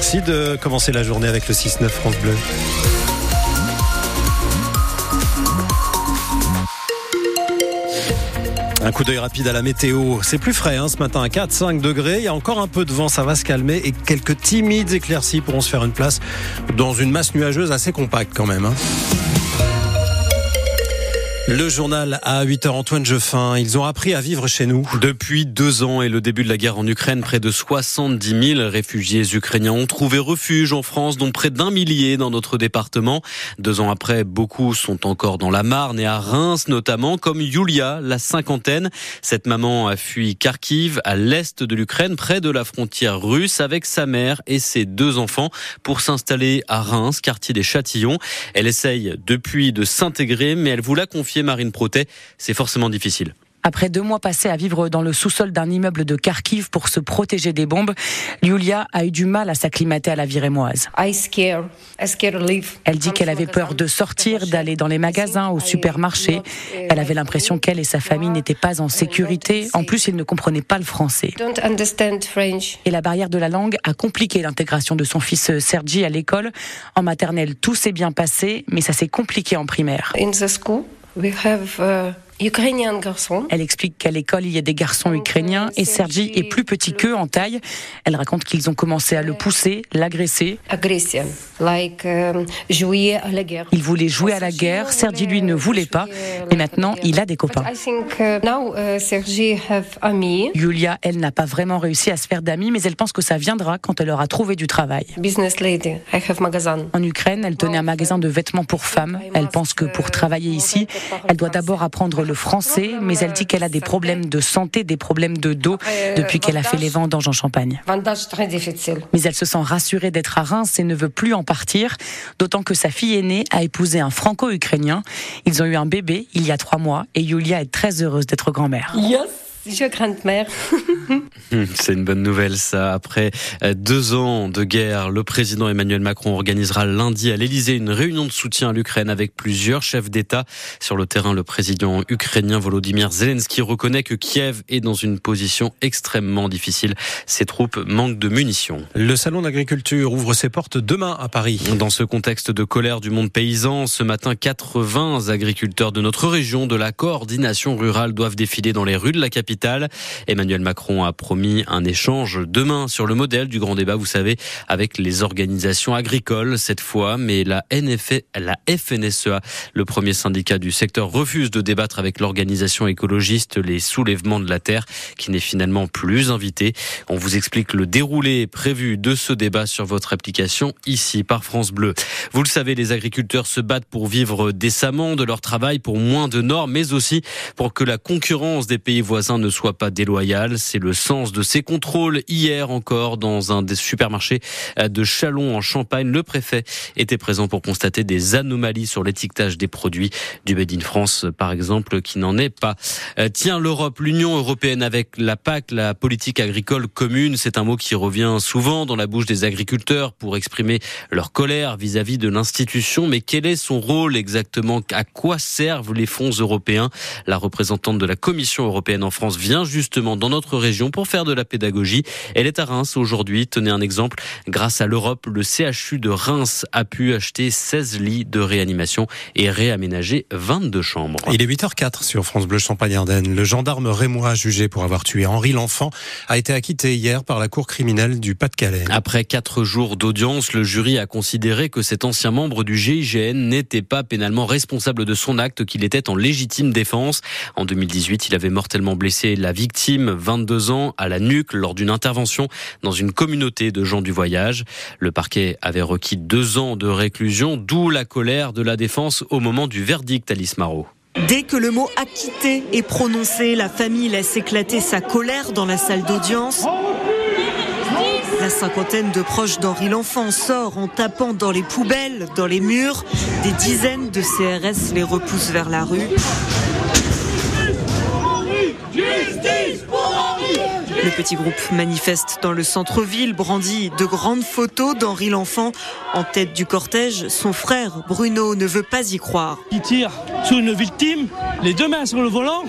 Merci de commencer la journée avec le 6-9 France Bleu. Un coup d'œil rapide à la météo. C'est plus frais hein, ce matin à 4-5 degrés. Il y a encore un peu de vent, ça va se calmer et quelques timides éclaircies pourront se faire une place dans une masse nuageuse assez compacte quand même. Hein. Le journal à 8h, Antoine Jeffin. Ils ont appris à vivre chez nous. Depuis deux ans et le début de la guerre en Ukraine, près de 70 000 réfugiés ukrainiens ont trouvé refuge en France, dont près d'un millier dans notre département. Deux ans après, beaucoup sont encore dans la Marne et à Reims notamment, comme Yulia, la cinquantaine. Cette maman a fui Kharkiv, à l'est de l'Ukraine, près de la frontière russe, avec sa mère et ses deux enfants pour s'installer à Reims, quartier des Châtillons. Elle essaye depuis de s'intégrer, mais elle vous l'a confié Marine Protet, c'est forcément difficile. Après deux mois passés à vivre dans le sous-sol d'un immeuble de Kharkiv pour se protéger des bombes, Yulia a eu du mal à s'acclimater à la vie rémoise. Elle dit qu'elle avait peur de sortir, d'aller dans les magasins, au supermarché. Elle avait l'impression qu'elle et sa famille n'étaient pas en sécurité. En plus, ils ne comprenaient pas le français. Et la barrière de la langue a compliqué l'intégration de son fils Sergi à l'école. En maternelle, tout s'est bien passé, mais ça s'est compliqué en primaire. We have uh, uh, Elle explique qu'à l'école, il y a des garçons ukrainiens et Sergi est plus petit qu'eux en taille. Elle raconte qu'ils ont commencé à le pousser, l'agresser. Um, il voulait jouer à la guerre. Sergi, lui, ne voulait pas. Et maintenant, il a des copains. Yulia, elle n'a pas vraiment réussi à se faire d'amis, mais elle pense que ça viendra quand elle aura trouvé du travail. En Ukraine, elle tenait un magasin de vêtements pour femmes. Elle pense que pour travailler ici, elle doit d'abord apprendre le français, mais elle dit qu'elle a des problèmes de santé, des problèmes de dos depuis qu'elle a fait les vendanges en Champagne. Mais elle se sent rassurée d'être à Reims et ne veut plus en partir, d'autant que sa fille aînée a épousé un franco-ukrainien. Ils ont eu un bébé il y a trois mois et Yulia est très heureuse d'être grand-mère. Je mère. Hmm, c'est une bonne nouvelle, ça. Après euh, deux ans de guerre, le président Emmanuel Macron organisera lundi à l'Elysée une réunion de soutien à l'Ukraine avec plusieurs chefs d'État. Sur le terrain, le président ukrainien Volodymyr Zelensky reconnaît que Kiev est dans une position extrêmement difficile. Ses troupes manquent de munitions. Le salon d'agriculture ouvre ses portes demain à Paris. Dans ce contexte de colère du monde paysan, ce matin, 80 agriculteurs de notre région de la coordination rurale doivent défiler dans les rues de la capitale Emmanuel Macron a promis un échange demain sur le modèle du grand débat, vous savez, avec les organisations agricoles cette fois, mais la, NF, la FNSEA, le premier syndicat du secteur, refuse de débattre avec l'organisation écologiste Les Soulèvements de la Terre, qui n'est finalement plus invité. On vous explique le déroulé prévu de ce débat sur votre application ici par France Bleu. Vous le savez, les agriculteurs se battent pour vivre décemment de leur travail, pour moins de normes, mais aussi pour que la concurrence des pays voisins ne soit pas déloyal. C'est le sens de ces contrôles hier encore dans un des supermarchés de Chalon en Champagne. Le préfet était présent pour constater des anomalies sur l'étiquetage des produits du Made in France, par exemple, qui n'en est pas. Euh, tiens, l'Europe, l'Union européenne avec la PAC, la politique agricole commune, c'est un mot qui revient souvent dans la bouche des agriculteurs pour exprimer leur colère vis-à-vis de l'institution. Mais quel est son rôle exactement? À quoi servent les fonds européens? La représentante de la Commission européenne en France vient justement dans notre région pour faire de la pédagogie. Elle est à Reims aujourd'hui. Tenez un exemple. Grâce à l'Europe, le CHU de Reims a pu acheter 16 lits de réanimation et réaménager 22 chambres. Il est 8h04 sur France Bleu Champagne-Ardenne. Le gendarme rémois jugé pour avoir tué Henri L'Enfant a été acquitté hier par la cour criminelle du Pas-de-Calais. Après quatre jours d'audience, le jury a considéré que cet ancien membre du GIGN n'était pas pénalement responsable de son acte, qu'il était en légitime défense. En 2018, il avait mortellement blessé la victime, 22 ans, à la nuque lors d'une intervention dans une communauté de gens du voyage. Le parquet avait requis deux ans de réclusion, d'où la colère de la défense au moment du verdict, Alice Marot. Dès que le mot acquitté est prononcé, la famille laisse éclater sa colère dans la salle d'audience. La cinquantaine de proches d'Henri L'Enfant sort en tapant dans les poubelles, dans les murs. Des dizaines de CRS les repoussent vers la rue. Le petit groupe manifeste dans le centre-ville, brandit de grandes photos d'Henri L'Enfant. En tête du cortège, son frère Bruno ne veut pas y croire. Il tire sur une victime, les deux mains sur le volant,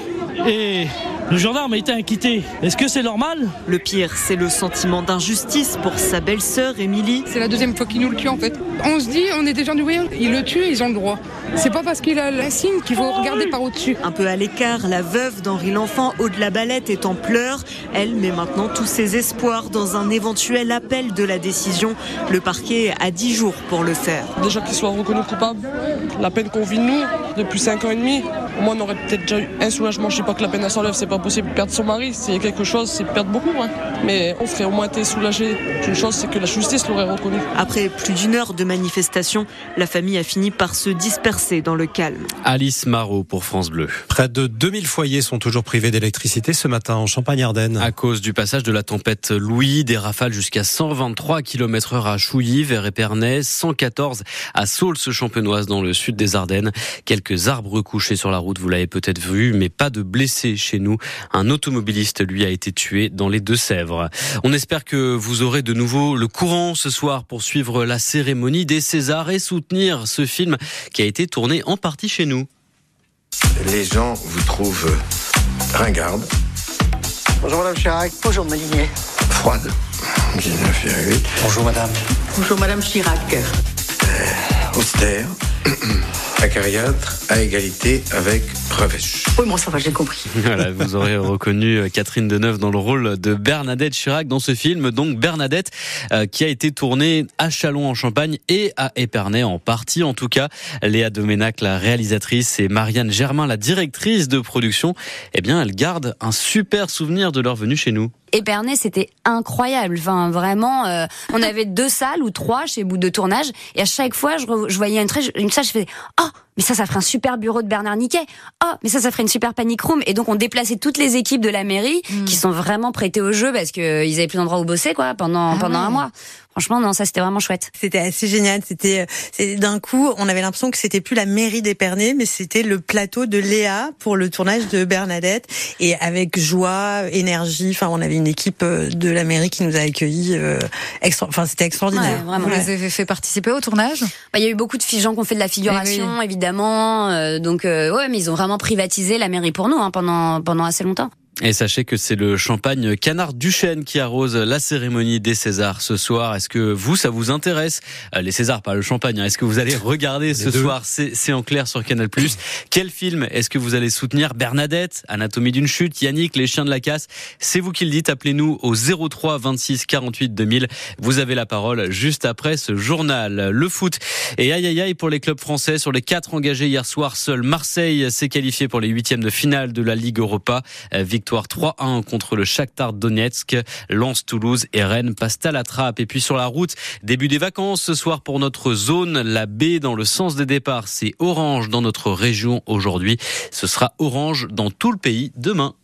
et Le gendarme a été inquiété. Est-ce que c'est normal? Le pire, c'est le sentiment d'injustice pour sa belle-sœur, Émilie. C'est la deuxième fois qu'il nous le tue en fait. On se dit, on est des gens du voyant. Ils le tuent, ils ont le droit. C'est pas parce qu'il a la signe qu'il faut regarder par au-dessus. Un peu à l'écart, la veuve d'Henri L'Enfant, Aude la Balette, est en pleurs. Elle met maintenant tous ses espoirs dans un éventuel appel de la décision. Le parquet a 10 jours pour le faire. Déjà qu'il soit reconnu coupable, la peine qu'on vit nous depuis 5 ans et demi, au moins on aurait peut-être déjà eu un soulagement. Je sais pas que la peine s'enlève, c'est pas possible. Perdre son mari, c'est quelque chose, c'est perdre beaucoup. Hein. Mais on ferait au moins été soulagé d'une chose, c'est que la justice l'aurait reconnu. Après plus d'une heure de manifestation, la famille a fini par se disperser dans le calme. Alice Marot pour France Bleu. Près de 2000 foyers sont toujours privés d'électricité ce matin en Champagne-Ardenne. À cause du passage de la tempête Louis, des rafales jusqu'à 123 km heure à Chouilly, vers Épernay, 114 à Saulce-Champenoise dans le sud des Ardennes. Quelques arbres couchés sur la route, vous l'avez peut-être vu, mais pas de blessés chez nous. Un automobiliste, lui, a été tué dans les Deux-Sèvres. On espère que vous aurez de nouveau le courant ce soir pour suivre la cérémonie des Césars et soutenir ce film qui a été tourné en partie chez nous. Les gens vous trouvent ringarde. Bonjour Madame Chirac. Bonjour Malinier. Froide. 19,8. Bonjour Madame. Bonjour Madame Chirac. Euh, austère. acariâtre à égalité avec Revêche. Oui, moi ça va, j'ai compris. Voilà, vous aurez reconnu euh, Catherine Deneuve dans le rôle de Bernadette Chirac dans ce film. Donc Bernadette euh, qui a été tournée à Chalon en Champagne et à Épernay en partie en tout cas. Léa Doménac, la réalisatrice, et Marianne Germain, la directrice de production, eh bien elles gardent un super souvenir de leur venue chez nous. Épernay, c'était incroyable. Enfin, vraiment, euh, on avait deux salles ou trois chez bout de tournage, et à chaque fois, je, je voyais une, une salle, je faisais oh, mais ça, ça ferait un super bureau de Bernard Niquet. Oh, mais ça, ça ferait une super panic room. Et donc, on déplaçait toutes les équipes de la mairie mm. qui sont vraiment prêtées au jeu parce qu'ils avaient plus d'endroit où bosser, quoi, pendant, ah pendant un mois. Franchement, non, ça c'était vraiment chouette. C'était assez génial. C'était, d'un coup, on avait l'impression que c'était plus la mairie d'Épernay, mais c'était le plateau de Léa pour le tournage de Bernadette. Et avec joie, énergie. Enfin, on avait une équipe euh, de la mairie qui nous a accueillis. Euh, extra... Enfin, c'était extraordinaire. Ouais, vraiment. Vous les avez fait participer au tournage? Bah, Il y a eu beaucoup de gens qui ont fait de la figuration, évidemment. Euh, donc, euh, ouais, mais ils ont vraiment privatisé la mairie pour nous hein, pendant assez longtemps. Et sachez que c'est le champagne Canard Duchesne qui arrose la cérémonie des Césars ce soir. Est-ce que vous, ça vous intéresse? Euh, Les Césars, pas le champagne. Hein. Est-ce que vous allez regarder ce soir? C'est en clair sur Canal+. Quel film est-ce que vous allez soutenir? Bernadette, Anatomie d'une chute, Yannick, Les Chiens de la Casse C'est vous qui le dites. Appelez-nous au 03 26 48 2000. Vous avez la parole juste après ce journal. Le foot et aïe aïe aïe pour les clubs français. Sur les quatre engagés hier soir, seul Marseille s'est qualifié pour les huitièmes de finale de la Ligue Europa. Euh, victoire 3-1 contre le Shakhtar Donetsk. Lens, Toulouse et Rennes passent à la trappe. Et puis sur la route, début des vacances ce soir pour notre zone. La baie dans le sens des départs, c'est orange dans notre région aujourd'hui. Ce sera orange dans tout le pays demain.